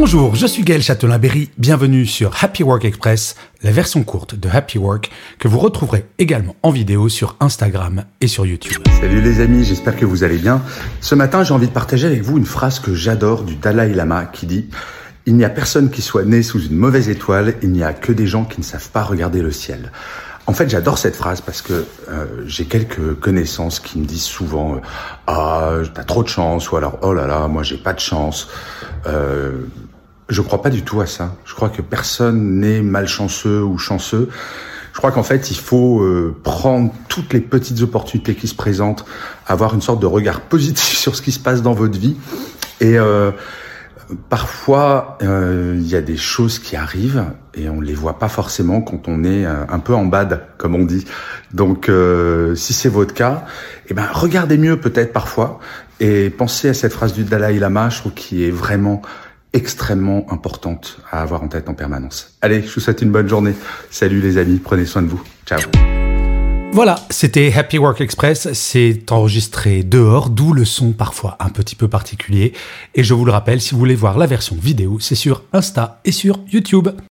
Bonjour, je suis Gaël Châtelain-Berry, bienvenue sur Happy Work Express, la version courte de Happy Work que vous retrouverez également en vidéo sur Instagram et sur YouTube. Salut les amis, j'espère que vous allez bien. Ce matin, j'ai envie de partager avec vous une phrase que j'adore du Dalai Lama qui dit Il n'y a personne qui soit né sous une mauvaise étoile, il n'y a que des gens qui ne savent pas regarder le ciel. En fait, j'adore cette phrase parce que euh, j'ai quelques connaissances qui me disent souvent euh, ah t'as trop de chance ou alors oh là là moi j'ai pas de chance. Euh, je crois pas du tout à ça. Je crois que personne n'est malchanceux ou chanceux. Je crois qu'en fait, il faut euh, prendre toutes les petites opportunités qui se présentent, avoir une sorte de regard positif sur ce qui se passe dans votre vie et euh, parfois, euh, il y a des choses qui arrivent et on les voit pas forcément quand on est euh, un peu en bad, comme on dit. Donc, euh, si c'est votre cas, eh ben regardez mieux peut-être parfois et pensez à cette phrase du Dalai Lama, je trouve qui est vraiment extrêmement importante à avoir en tête en permanence. Allez, je vous souhaite une bonne journée. Salut les amis, prenez soin de vous. Ciao. Voilà, c'était Happy Work Express, c'est enregistré dehors, d'où le son parfois un petit peu particulier. Et je vous le rappelle, si vous voulez voir la version vidéo, c'est sur Insta et sur YouTube.